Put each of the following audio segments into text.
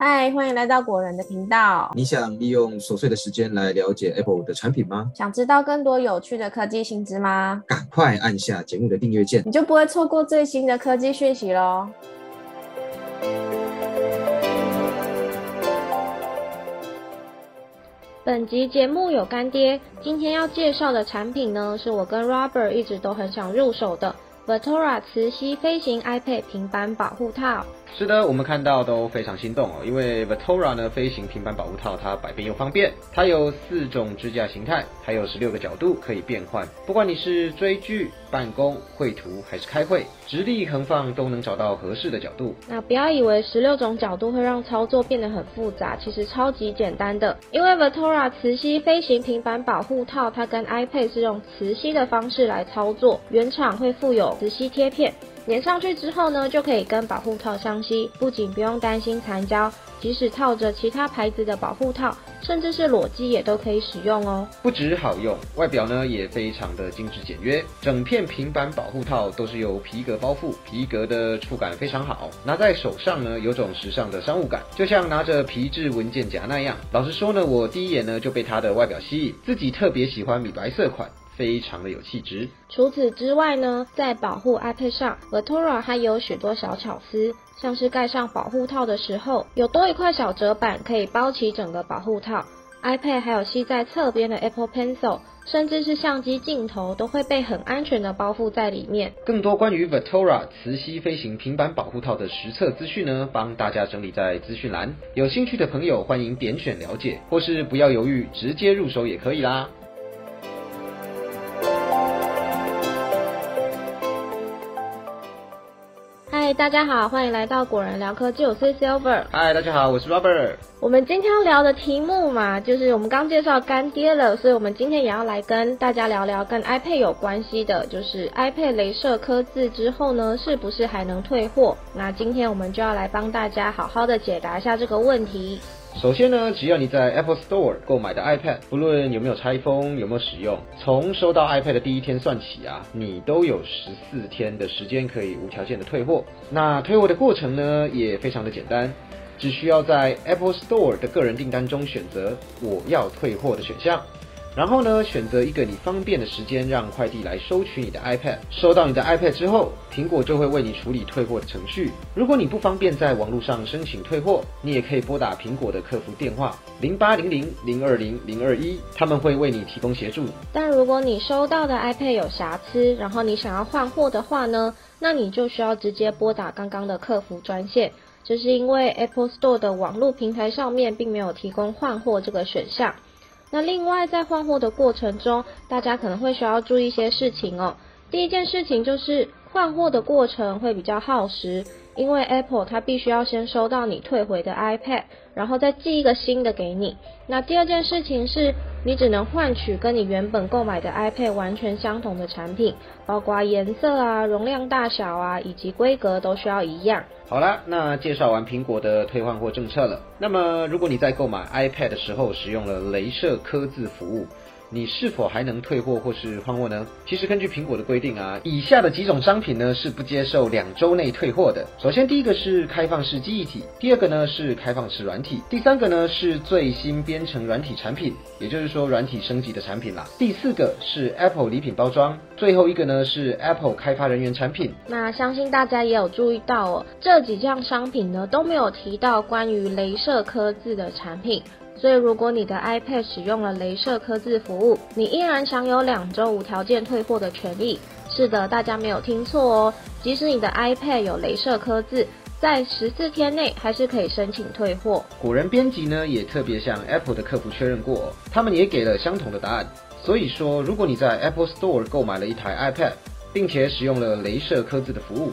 嗨，欢迎来到果仁的频道。你想利用琐碎的时间来了解 Apple 的产品吗？想知道更多有趣的科技新知吗？赶快按下节目的订阅键，你就不会错过最新的科技讯息喽。本集节目有干爹，今天要介绍的产品呢，是我跟 Robert 一直都很想入手的 Vertora 磁吸飞行 iPad 平板保护套。是的，我们看到都非常心动哦，因为 Vertora 呢飞行平板保护套它百变又方便，它有四种支架形态，还有十六个角度可以变换。不管你是追剧、办公、绘图还是开会，直立横放都能找到合适的角度。那不要以为十六种角度会让操作变得很复杂，其实超级简单的。因为 Vertora 磁吸飞行平板保护套，它跟 iPad 是用磁吸的方式来操作，原厂会附有磁吸贴片。粘上去之后呢，就可以跟保护套相吸，不仅不用担心残胶，即使套着其他牌子的保护套，甚至是裸机也都可以使用哦。不止好用，外表呢也非常的精致简约，整片平板保护套都是由皮革包覆，皮革的触感非常好，拿在手上呢有种时尚的商务感，就像拿着皮质文件夹那样。老实说呢，我第一眼呢就被它的外表吸引，自己特别喜欢米白色款。非常的有气质。除此之外呢，在保护 iPad 上，Vertora 还有许多小巧思，像是盖上保护套的时候，有多一块小折板可以包起整个保护套。iPad 还有吸在侧边的 Apple Pencil，甚至是相机镜头，都会被很安全的包覆在里面。更多关于 Vertora 磁吸飞行平板保护套的实测资讯呢，帮大家整理在资讯栏。有兴趣的朋友欢迎点选了解，或是不要犹豫，直接入手也可以啦。大家好，欢迎来到果仁聊科技，我是 Silver。嗨，大家好，我是 Robert。我们今天要聊的题目嘛，就是我们刚介绍干爹了，所以我们今天也要来跟大家聊聊跟 iPad 有关系的，就是 iPad 镭射刻字之后呢，是不是还能退货？那今天我们就要来帮大家好好的解答一下这个问题。首先呢，只要你在 Apple Store 购买的 iPad，不论有没有拆封、有没有使用，从收到 iPad 的第一天算起啊，你都有十四天的时间可以无条件的退货。那退货的过程呢，也非常的简单，只需要在 Apple Store 的个人订单中选择我要退货的选项。然后呢，选择一个你方便的时间，让快递来收取你的 iPad。收到你的 iPad 之后，苹果就会为你处理退货的程序。如果你不方便在网络上申请退货，你也可以拨打苹果的客服电话零八零零零二零零二一，他们会为你提供协助。但如果你收到的 iPad 有瑕疵，然后你想要换货的话呢，那你就需要直接拨打刚刚的客服专线。这是因为 Apple Store 的网络平台上面并没有提供换货这个选项。那另外，在换货的过程中，大家可能会需要注意一些事情哦。第一件事情就是换货的过程会比较耗时，因为 Apple 它必须要先收到你退回的 iPad，然后再寄一个新的给你。那第二件事情是，你只能换取跟你原本购买的 iPad 完全相同的产品，包括颜色啊、容量大小啊以及规格都需要一样。好了，那介绍完苹果的退换货政策了。那么，如果你在购买 iPad 的时候使用了镭射刻字服务，你是否还能退货或是换货呢？其实根据苹果的规定啊，以下的几种商品呢是不接受两周内退货的。首先，第一个是开放式记忆体，第二个呢是开放式软体，第三个呢是最新编程软体产品，也就是说软体升级的产品啦。第四个是 Apple 礼品包装，最后一个呢是 Apple 开发人员产品。那相信大家也有注意到哦，这几项商品呢都没有提到关于镭射刻字的产品。所以，如果你的 iPad 使用了镭射刻字服务，你依然享有两周无条件退货的权利。是的，大家没有听错哦，即使你的 iPad 有镭射刻字，在十四天内还是可以申请退货。果然，编辑呢也特别向 Apple 的客服确认过，他们也给了相同的答案。所以说，如果你在 Apple Store 购买了一台 iPad，并且使用了镭射刻字的服务，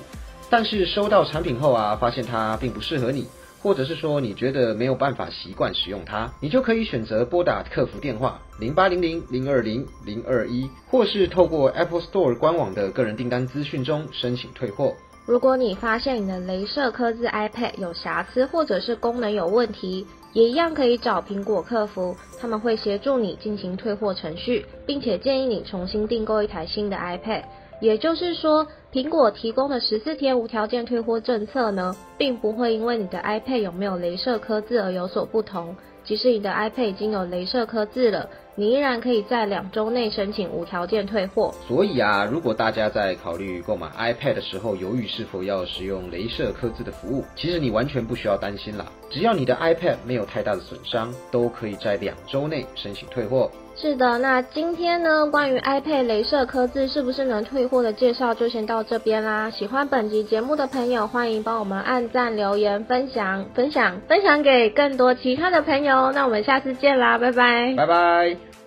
但是收到产品后啊，发现它并不适合你。或者是说你觉得没有办法习惯使用它，你就可以选择拨打客服电话零八零零零二零零二一，或是透过 Apple Store 官网的个人订单资讯中申请退货。如果你发现你的镭射刻字 iPad 有瑕疵或者是功能有问题，也一样可以找苹果客服，他们会协助你进行退货程序，并且建议你重新订购一台新的 iPad。也就是说。苹果提供的十四天无条件退货政策呢，并不会因为你的 iPad 有没有镭射刻字而有所不同。即使你的 iPad 已经有镭射刻字了，你依然可以在两周内申请无条件退货。所以啊，如果大家在考虑购买 iPad 的时候，犹豫是否要使用镭射刻字的服务，其实你完全不需要担心啦。只要你的 iPad 没有太大的损伤，都可以在两周内申请退货。是的，那今天呢，关于 iPad 镭射刻字是不是能退货的介绍就先到这边啦。喜欢本集节目的朋友，欢迎帮我们按赞、留言、分享、分享、分享给更多其他的朋友。那我们下次见啦，拜拜，拜拜。